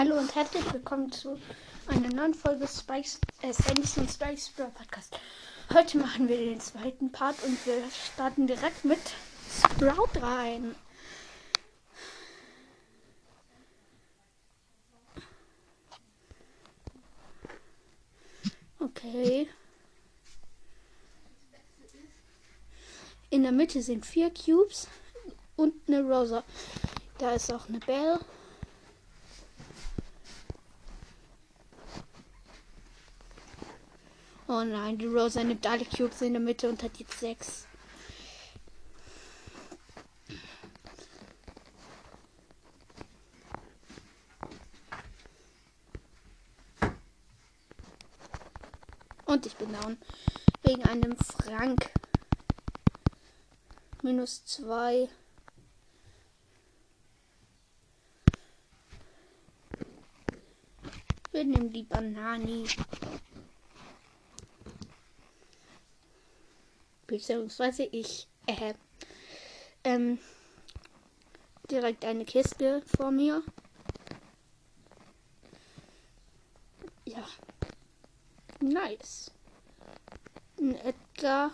Hallo und herzlich willkommen zu einer neuen Folge Spikes, äh, Sandys und Spikes Brawl Podcast. Heute machen wir den zweiten Part und wir starten direkt mit Sprout rein. Okay. In der Mitte sind vier Cubes und eine Rosa. Da ist auch eine Belle. Oh nein, die Rosa nimmt alle Cubes in der Mitte und hat jetzt sechs. Und ich bin down. Wegen einem Frank. Minus zwei. Wir nehmen die Banani. Beziehungsweise ich äh, ähm, direkt eine Kiste vor mir. Ja. Nice. Ein Edgar.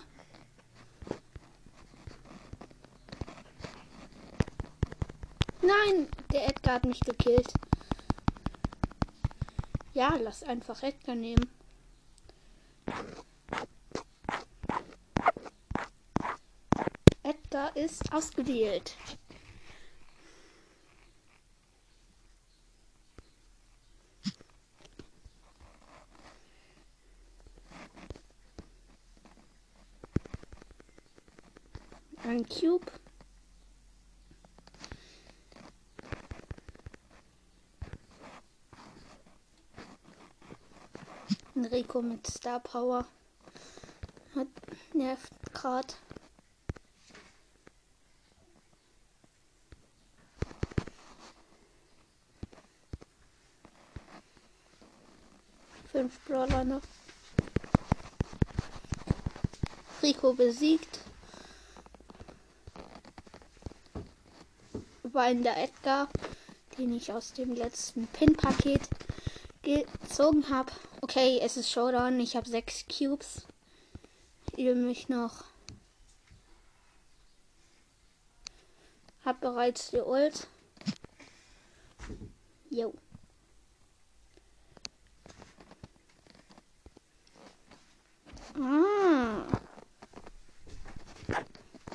Nein, der Edgar hat mich gekillt. Ja, lass einfach Edgar nehmen. Ist ausgewählt. Ein Cube. Ein Rico mit Star Power. Hat nervt gerade. Fünf Brawler noch. Rico besiegt. War in der Edgar, den ich aus dem letzten Pin-Paket gezogen habe. Okay, es ist Showdown. Ich habe sechs Cubes. Ich will mich noch. Hab bereits die Ult. Jo. Ah.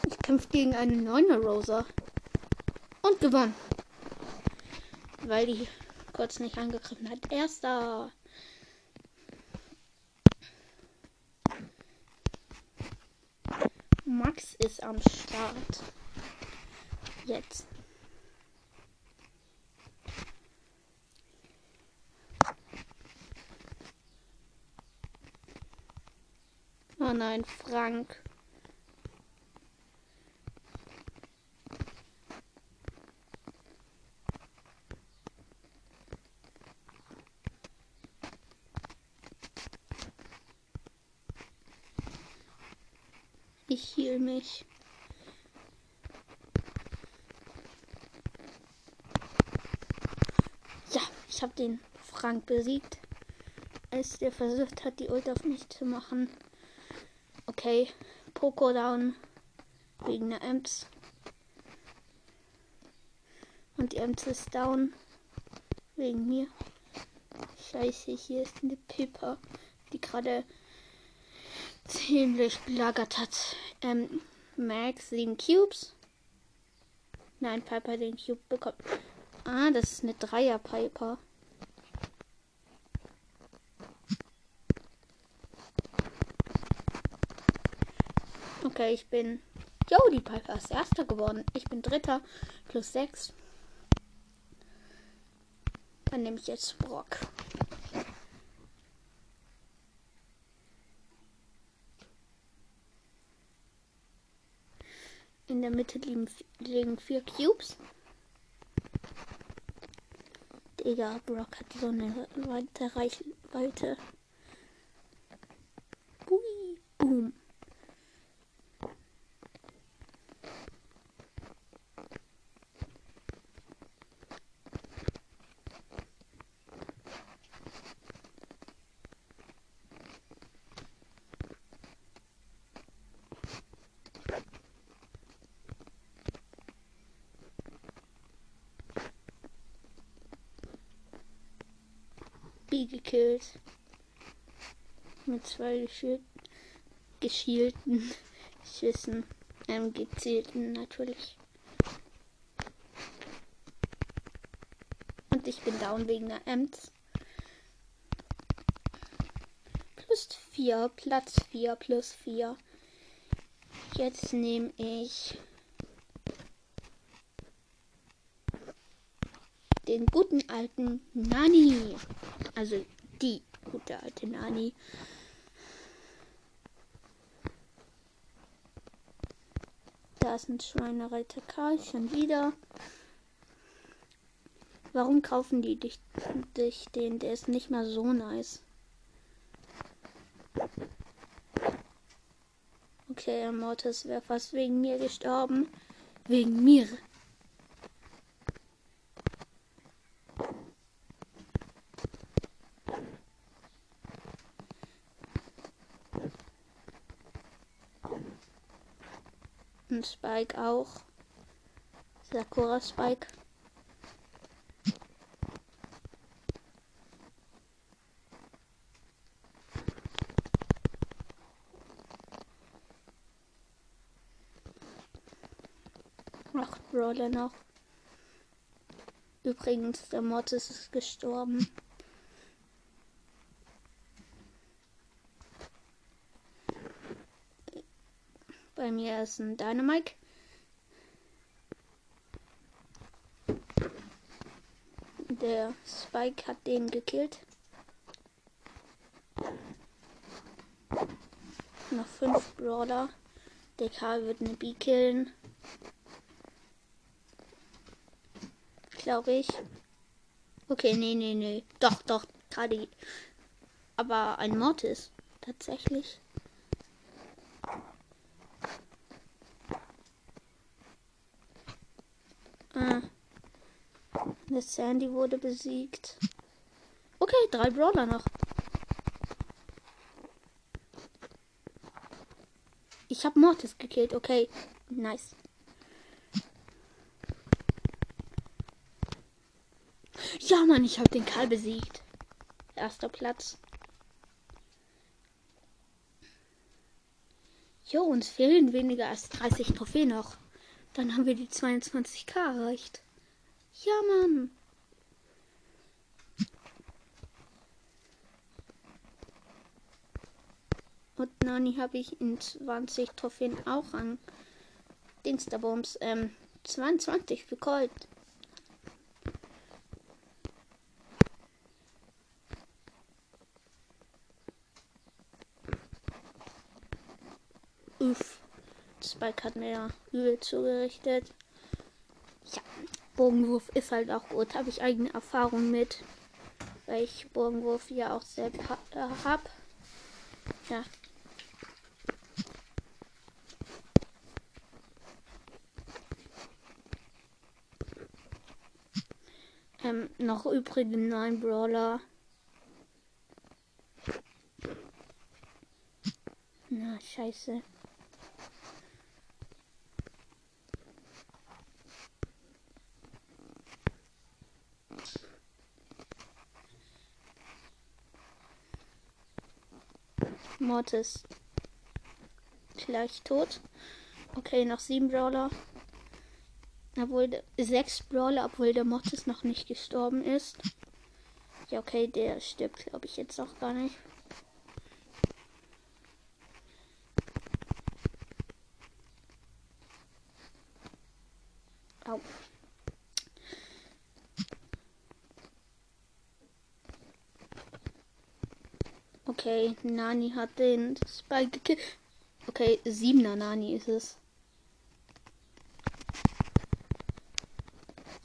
Ich kämpfe gegen eine neue Rosa. Und gewonnen. Weil die kurz nicht angegriffen hat. Erster. Max ist am Start. Jetzt. Oh nein, Frank. Ich hiel mich. Ja, ich habe den Frank besiegt, als der versucht hat, die Ult auf mich zu machen. Okay, Poco down wegen der Ems. Und die Ems ist down wegen mir. Scheiße, hier ist eine Pippa, die gerade ziemlich gelagert hat. Ähm, Max 7 Cubes. Nein, Piper den Cube bekommt. Ah, das ist eine Dreier Okay, ich bin. Jody Piper ist erster geworden. Ich bin dritter. Plus sechs. Dann nehme ich jetzt Brock. In der Mitte liegen, liegen vier Cubes. Digga, Brock hat so eine weite Reichweite. Bui, boom. B gekillt. Mit zwei geschielten Schüssen. Ähm, gezielten natürlich. Und ich bin down wegen der Ems. Plus 4, Platz 4, plus 4. Jetzt nehme ich den guten alten Nani. Also die gute alte Nani. Da ist ein Schweinereiter Karl schon wieder. Warum kaufen die dich, dich den? Der ist nicht mal so nice. Okay, Mortis wäre fast wegen mir gestorben. Wegen mir. Und Spike auch. Sakura Spike. Acht Brawler noch. Übrigens, der Mortis ist gestorben. Bei mir ist ein Dynamite. Der Spike hat den gekillt. Noch fünf Brawler. Der Karl wird eine B killen. Glaube ich. Okay, nee, nee, nee. Doch, doch, gerade. Aber ein Mortis. Tatsächlich. Ah. Der Sandy wurde besiegt. Okay, drei Brawler noch. Ich habe Mortis gekillt. Okay, nice. Ja, Mann, ich habe den Karl besiegt. Erster Platz. Jo, uns fehlen weniger als 30 Trophäen noch. Dann haben wir die 22k erreicht. Ja, Mann. Und Nani habe ich in 20 Trophäen auch an Dingsterbums ähm, 22 für Colt. Uff. Spike hat mir übel zugerichtet. Ja, Bogenwurf ist halt auch gut. Habe ich eigene Erfahrung mit. Weil ich Bogenwurf ja auch selbst ha äh, habe. Ja. Ähm, noch übrige neun Brawler. Na, scheiße. Mortis gleich tot. Okay, noch sieben Brawler. Obwohl sechs Brawler, obwohl der Mortis noch nicht gestorben ist. Ja, okay, der stirbt, glaube ich, jetzt auch gar nicht. Au. Okay, Nani hat den Spike gekillt. Okay, siebener Nani ist es.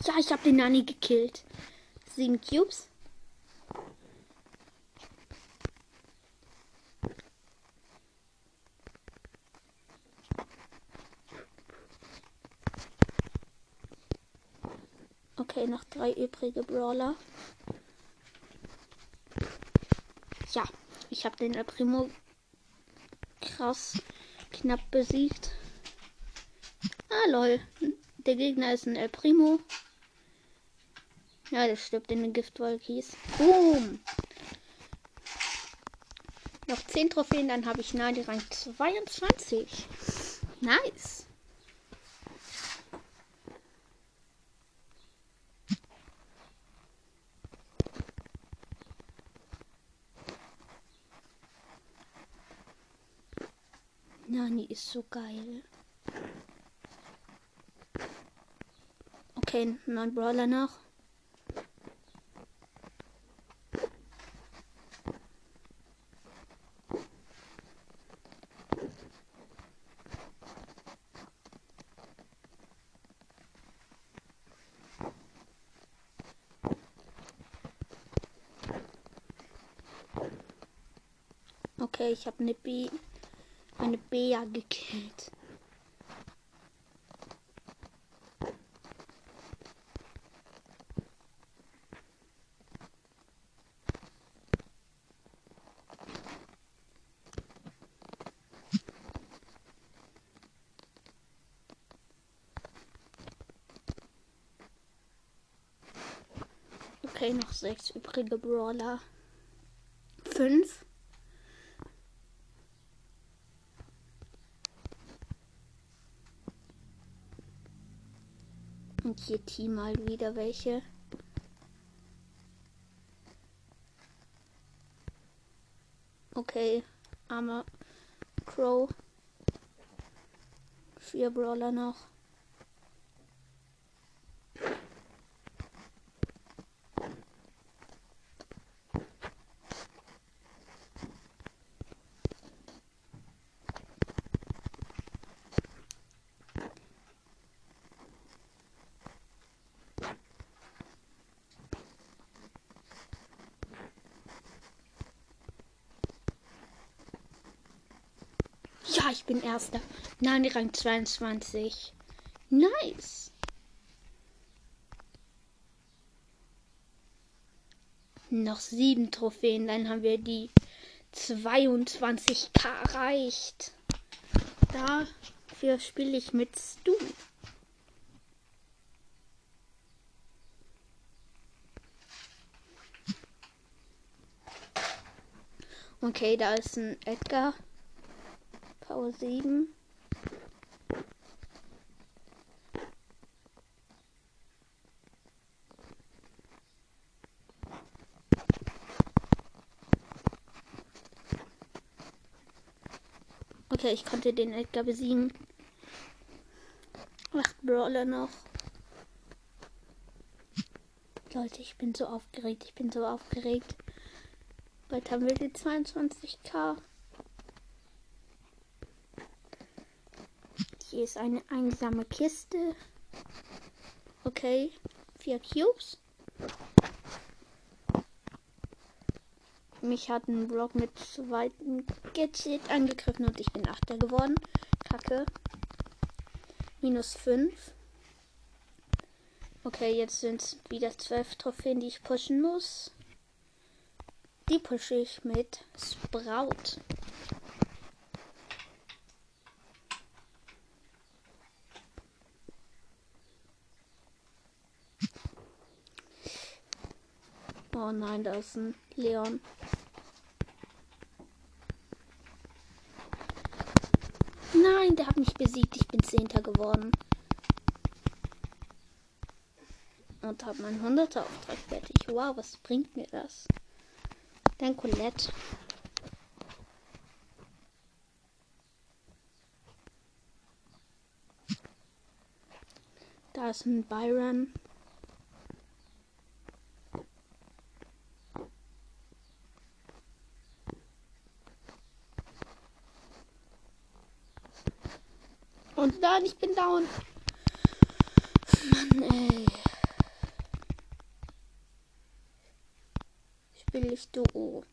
Ja, ich habe den Nani gekillt. Sieben Cubes. Okay, noch drei übrige Brawler. Ich habe den El Primo krass knapp besiegt. Ah, lol. Der Gegner ist ein El Primo. Ja, der stirbt in den Giftwolkies. Boom! Noch 10 Trophäen, dann habe ich Nadi Rang 22. Nice! Ist so geil. Okay, neun Brawler noch. Okay, ich habe B, eine Bea gekillt. Okay, noch sechs übrige Brawler. Fünf. Hier Team mal wieder welche. Okay, armer Crow. Vier Brawler noch. Ja, ich bin Erster. Nein, Rang 22. Nice. Noch sieben Trophäen, dann haben wir die 22k erreicht. Dafür spiele ich mit Stu. Okay, da ist ein Edgar. Power 7. Okay, ich konnte den Edgar besiegen. Acht Brawler noch. Leute, ich bin so aufgeregt. Ich bin so aufgeregt. Bald haben wir die 22k. Hier ist eine einsame Kiste. Okay, vier Cubes. Mich hat ein Block mit zweiten Gadget angegriffen und ich bin Achter geworden. Kacke. Minus 5. Okay, jetzt sind es wieder zwölf Trophäen, die ich pushen muss. Die pushe ich mit Sprout. Oh nein, da ist ein Leon. Nein, der hat mich besiegt. Ich bin Zehnter geworden. Und habe meinen 100er Auftrag fertig. Wow, was bringt mir das? Dann Colette. Da ist ein Byron. Dann, ich bin down. Mann, ey. Spiel ich Duo.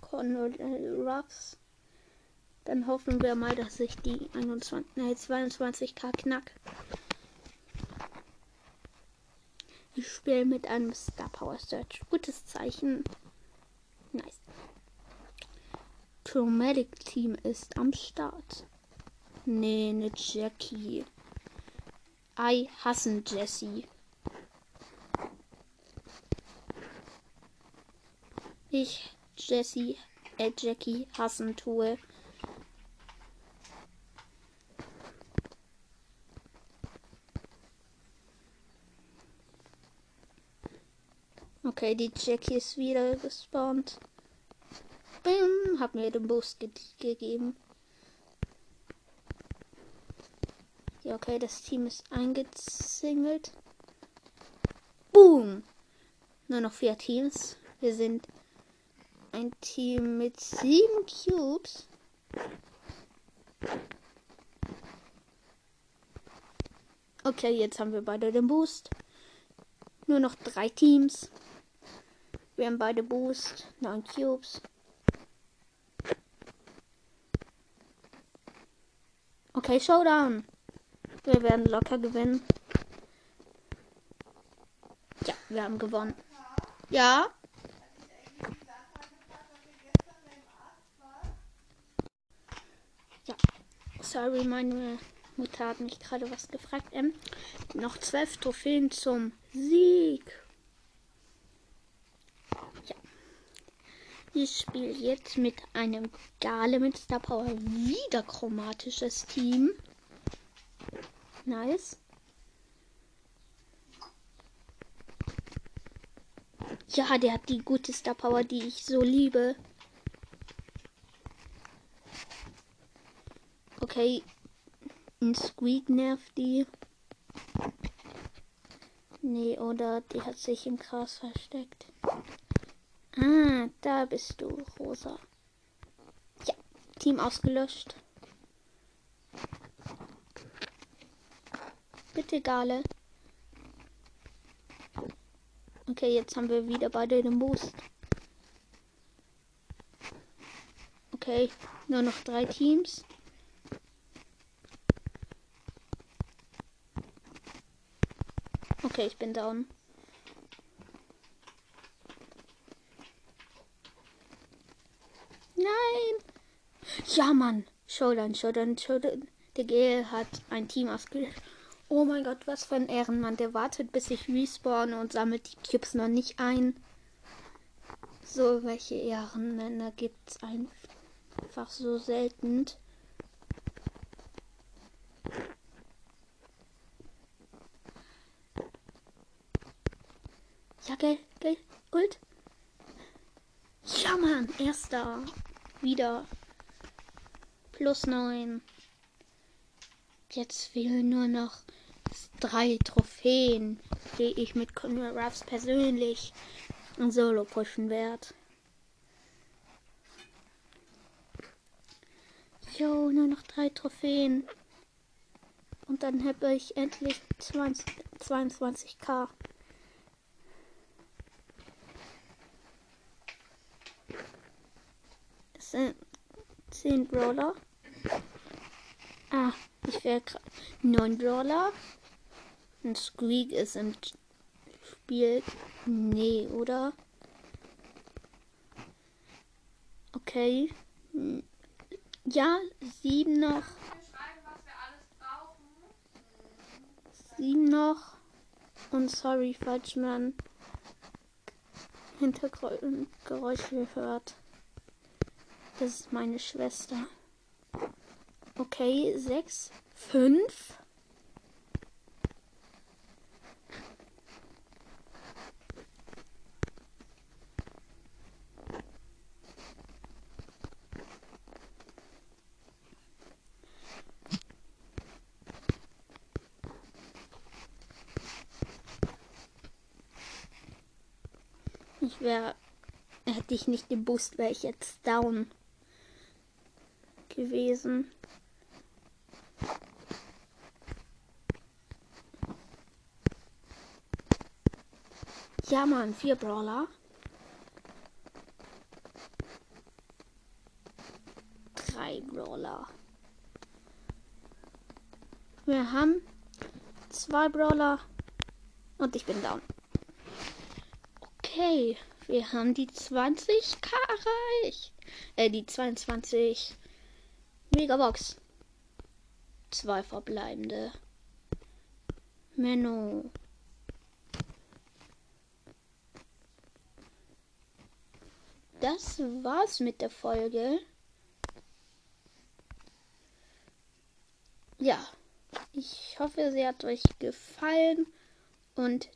Connor Ruffs. Dann hoffen wir mal, dass ich die 21, nee, 22k knack. Ich spiele mit einem Star Power Search. Gutes Zeichen. Nice. Chromatic Team ist am Start. Nee, ne Jackie. I hassen Jessie. Ich Jessie, äh, Jackie hassen tue. Okay, die Jackie ist wieder gespawnt. Bim, hab mir den Boost ge gegeben. Ja, okay, das Team ist eingezingelt. Boom! Nur noch vier Teams. Wir sind ein Team mit sieben Cubes. Okay, jetzt haben wir beide den Boost. Nur noch drei Teams. Wir haben beide Boost, neun Cubes. Okay, Showdown. Wir werden locker gewinnen. Ja, wir haben gewonnen. Ja. Ja. Sorry, meine Mutter hat mich gerade was gefragt. Ähm, noch zwölf Trophäen zum Sieg. Ja. Ich spiele jetzt mit einem Gale mit Star Power wieder chromatisches Team. Nice. Ja, der hat die gute Star Power, die ich so liebe. Okay. Ein Squeak nervt die. Nee, oder die hat sich im Gras versteckt. Ah, da bist du, Rosa. Ja, Team ausgelöscht. Bitte, Gale. Okay, jetzt haben wir wieder beide den Boost. Okay, nur noch drei Teams. Okay, ich bin down. Nein! Ja, Mann! Showdown, Showdown, Showdown. Der G hat ein Team ausgelöscht. Oh mein Gott, was für ein Ehrenmann. Der wartet, bis ich respawn und sammelt die Cubes noch nicht ein. So, welche Ehrenmänner gibt es einfach so selten. Ja, gell, gell, gut. Ja, Mann, erster. Wieder. Plus neun. Jetzt fehlen nur noch drei Trophäen, die ich mit Conrad Ruffs persönlich in Solo pushen werde. Jo, nur noch drei Trophäen. Und dann habe ich endlich 20, 22k. Es sind 10 Brawler. Ah, ich wäre gerade 9 Brawler. Ein Squeak ist im Spiel. Nee, oder? Okay. Ja, sieben noch. Sieben noch. Und sorry, falls man Hintergrundgeräusche hört. Das ist meine Schwester. Okay, sechs, fünf. Ich wäre, hätte ich nicht den Boost, wäre ich jetzt down gewesen. Ja, Mann, vier Brawler. Drei Brawler. Wir haben zwei Brawler und ich bin down. Okay, wir haben die 20k erreicht. Äh, die 22 Megabox. Zwei verbleibende. Menno. das war's mit der Folge. Ja, ich hoffe, sie hat euch gefallen und